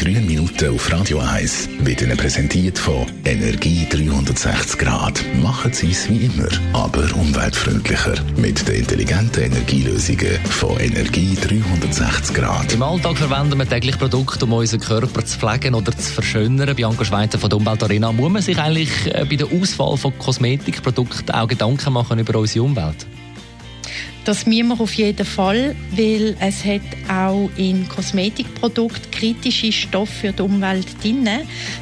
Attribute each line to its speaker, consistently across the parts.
Speaker 1: Grünen Minuten auf Radio 1 werden Ihnen präsentiert von Energie 360 Grad. Machen Sie es wie immer, aber umweltfreundlicher. Mit den intelligenten Energielösungen von Energie 360 Grad.
Speaker 2: Im Alltag verwenden wir täglich Produkte, um unseren Körper zu pflegen oder zu verschönern. Bianca Schweiter von der Umweltarena. Muss man sich eigentlich äh, bei der Auswahl von Kosmetikprodukten auch Gedanken machen über unsere Umwelt?
Speaker 3: Das müssen wir auf jeden Fall, weil es hat auch in Kosmetikprodukten kritische Stoffe für die Umwelt drin,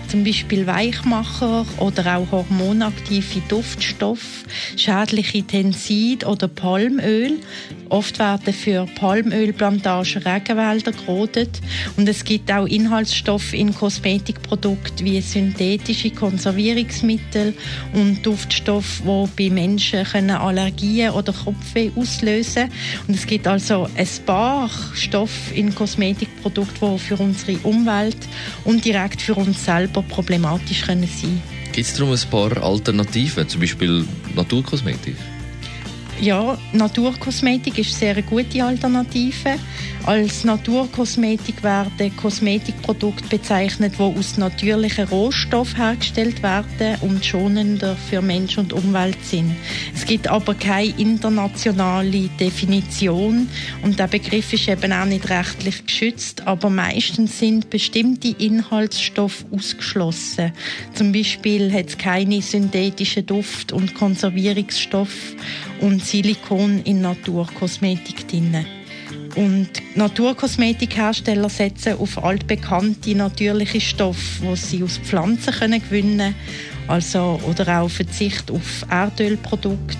Speaker 3: zum Beispiel Weichmacher oder auch hormonaktive Duftstoffe, schädliche Tensid oder Palmöl. Oft werden für Palmölplantagen Regenwälder gerodet und es gibt auch Inhaltsstoffe in Kosmetikprodukten wie synthetische Konservierungsmittel und Duftstoffe, die bei Menschen Allergien oder Kopfweh auslösen Und es gibt also ein paar Stoffe in Kosmetikprodukten, die für unsere Umwelt und direkt für uns selber problematisch sein können
Speaker 2: Gibt es darum ein paar Alternativen, zum Beispiel Naturkosmetik?
Speaker 3: Ja, Naturkosmetik ist eine sehr gute Alternative. Als Naturkosmetik werden Kosmetikprodukte bezeichnet, die aus natürlichen Rohstoffen hergestellt werden und schonender für Mensch und Umwelt sind. Es gibt aber keine internationale Definition und der Begriff ist eben auch nicht rechtlich geschützt, aber meistens sind bestimmte Inhaltsstoffe ausgeschlossen. Zum Beispiel hat es keine synthetischen Duft- und Konservierungsstoffe und Silikon in Naturkosmetik drin. Und Naturkosmetikhersteller setzen auf altbekannte natürliche Stoffe, die sie aus Pflanzen können gewinnen also oder auch Verzicht auf Erdölprodukte.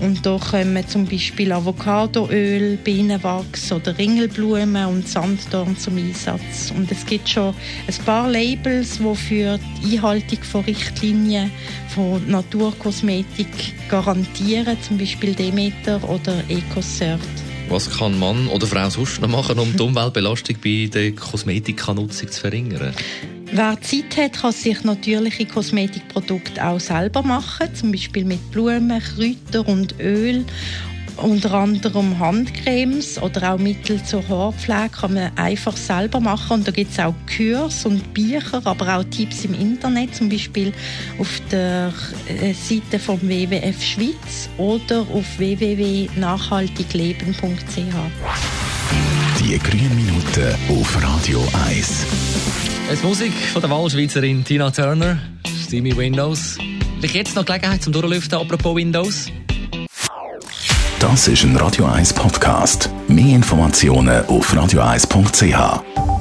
Speaker 3: Und da kommen zum Beispiel Avocadoöl, Bienenwachs oder Ringelblumen und Sanddorn zum Einsatz. Und es gibt schon ein paar Labels, die für die Einhaltung von Richtlinien von Naturkosmetik garantieren, zum Beispiel Demeter oder EcoCert.
Speaker 2: Was kann Mann oder Frau sonst noch machen, um die Umweltbelastung bei der Kosmetikanutzung zu verringern?
Speaker 3: Wer Zeit hat, kann sich natürliche Kosmetikprodukte auch selber machen, zum Beispiel mit Blumen, Kräutern und Öl unter anderem Handcremes oder auch Mittel zur Haarpflege kann man einfach selber machen. Und da gibt es auch Kurs und Bücher, aber auch Tipps im Internet, zum Beispiel auf der äh, Seite vom WWF Schweiz oder auf www.nachhaltigleben.ch.
Speaker 1: Die grünen Minuten auf Radio 1.
Speaker 2: Es Musik von der Wahlschweizerin Tina Turner, Steamy Windows. Vielleicht jetzt noch Gelegenheit zum Durchlüften, apropos Windows.
Speaker 1: Das ist ein Radio 1 Podcast. Mehr Informationen auf radio1.ch.